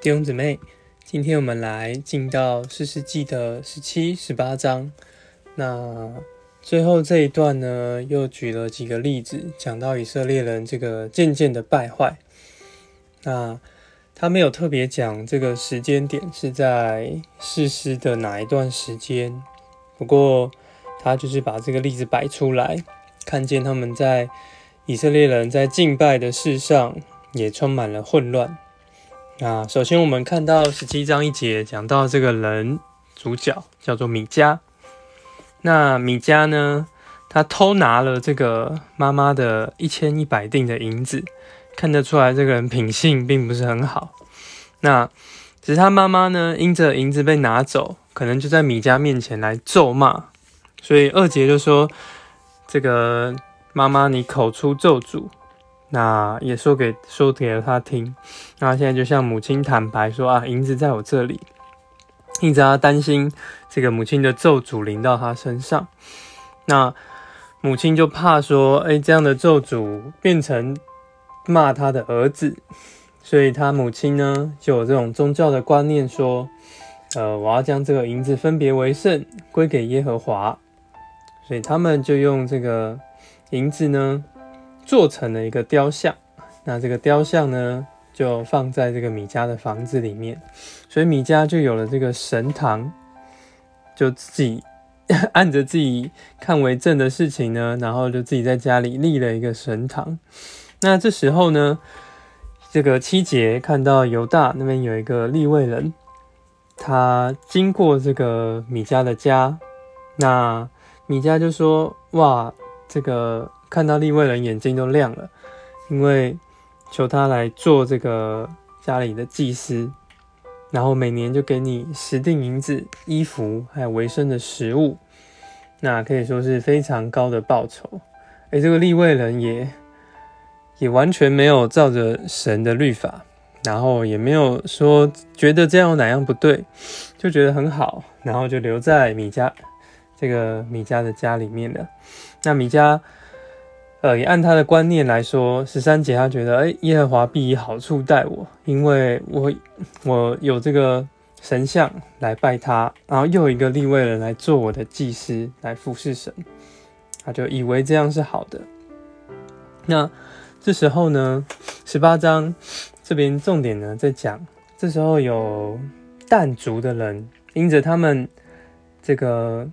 弟兄姊妹，今天我们来进到四世纪的十七、十八章。那最后这一段呢，又举了几个例子，讲到以色列人这个渐渐的败坏。那他没有特别讲这个时间点是在世的哪一段时间，不过他就是把这个例子摆出来，看见他们在以色列人在敬拜的事上也充满了混乱。那首先我们看到十七章一节讲到这个人主角叫做米迦。那米迦呢，他偷拿了这个妈妈的一千一百锭的银子，看得出来这个人品性并不是很好。那只是他妈妈呢，因着银子被拿走，可能就在米迦面前来咒骂，所以二节就说这个妈妈你口出咒诅。那也说给说给了他听，那现在就向母亲坦白说啊，银子在我这里，一直他担心这个母亲的咒诅临到他身上，那母亲就怕说，哎，这样的咒诅变成骂他的儿子，所以他母亲呢就有这种宗教的观念，说，呃，我要将这个银子分别为圣，归给耶和华，所以他们就用这个银子呢。做成了一个雕像，那这个雕像呢，就放在这个米家的房子里面，所以米家就有了这个神堂，就自己 按着自己看为正的事情呢，然后就自己在家里立了一个神堂。那这时候呢，这个七节看到犹大那边有一个立位人，他经过这个米家的家，那米家就说：“哇，这个。”看到立位人眼睛都亮了，因为求他来做这个家里的祭司，然后每年就给你十锭银子、衣服，还有维生的食物，那可以说是非常高的报酬。哎，这个立位人也也完全没有照着神的律法，然后也没有说觉得这样哪样不对，就觉得很好，然后就留在米家这个米家的家里面了。那米家。呃，也按他的观念来说，十三节他觉得，哎，耶和华必以好处待我，因为我我有这个神像来拜他，然后又有一个立位人来做我的祭司来服侍神，他就以为这样是好的。那这时候呢，十八章这边重点呢在讲，这时候有但族的人，因着他们这个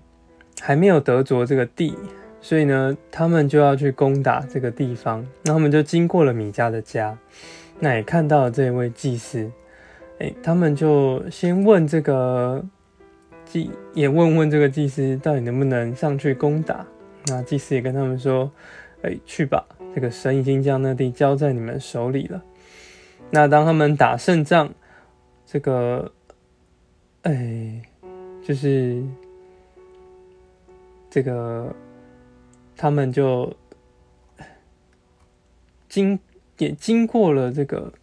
还没有得着这个地。所以呢，他们就要去攻打这个地方。那他们就经过了米迦的家，那也看到了这位祭司。哎，他们就先问这个祭，也问问这个祭司到底能不能上去攻打。那祭司也跟他们说：“哎，去吧，这个神已经将那地交在你们手里了。”那当他们打胜仗，这个，哎，就是这个。他们就经也经过了这个，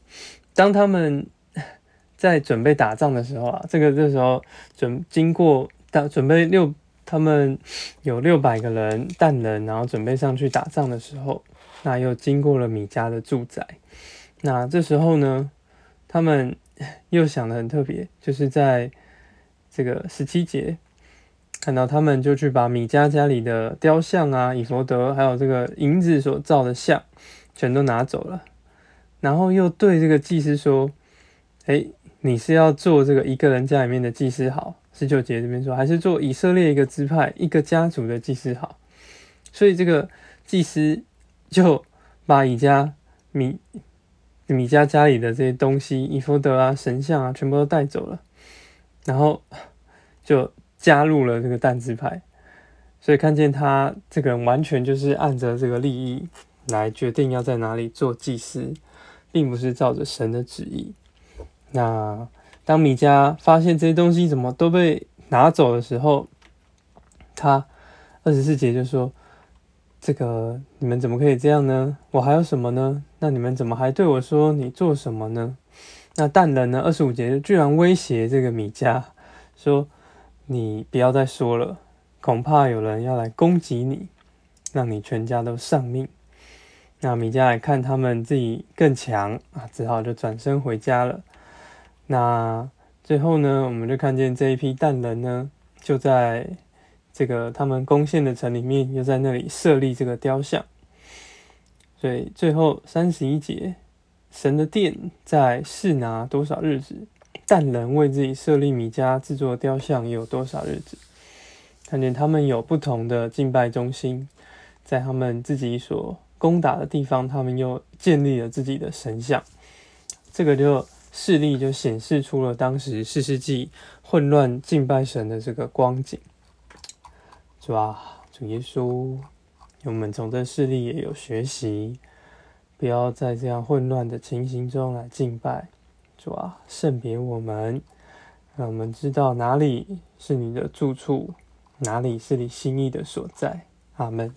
当他们 在准备打仗的时候啊，这个这时候准经过打准备六，他们有六百个人弹人，然后准备上去打仗的时候，那又经过了米迦的住宅，那这时候呢，他们 又想的很特别，就是在这个十七节。看到他们就去把米迦家里的雕像啊、以佛德，还有这个银子所造的像，全都拿走了。然后又对这个祭司说：“哎，你是要做这个一个人家里面的祭司好？”十九节这边说，还是做以色列一个支派、一个家族的祭司好？所以这个祭司就把以家米米迦家里的这些东西、以佛德啊、神像啊，全部都带走了，然后就。加入了这个蛋字派，所以看见他这个完全就是按着这个利益来决定要在哪里做祭司，并不是照着神的旨意。那当米迦发现这些东西怎么都被拿走的时候，他二十四节就说：“这个你们怎么可以这样呢？我还有什么呢？那你们怎么还对我说你做什么呢？”那但人呢？二十五节居然威胁这个米迦说。你不要再说了，恐怕有人要来攻击你，让你全家都丧命。那米迦来看他们自己更强啊，只好就转身回家了。那最后呢，我们就看见这一批蛋人呢，就在这个他们攻陷的城里面，又在那里设立这个雕像。所以最后三十一节，神的殿在示拿多少日子？但人为自己设立米迦制作雕像，有多少日子？看见他们有不同的敬拜中心，在他们自己所攻打的地方，他们又建立了自己的神像。这个就势力就显示出了当时四世纪混乱敬拜神的这个光景。主啊，主耶稣，我们从这势力也有学习，不要在这样混乱的情形中来敬拜。主啊，圣别我们，让我们知道哪里是你的住处。哪里是你心意的所在？阿门。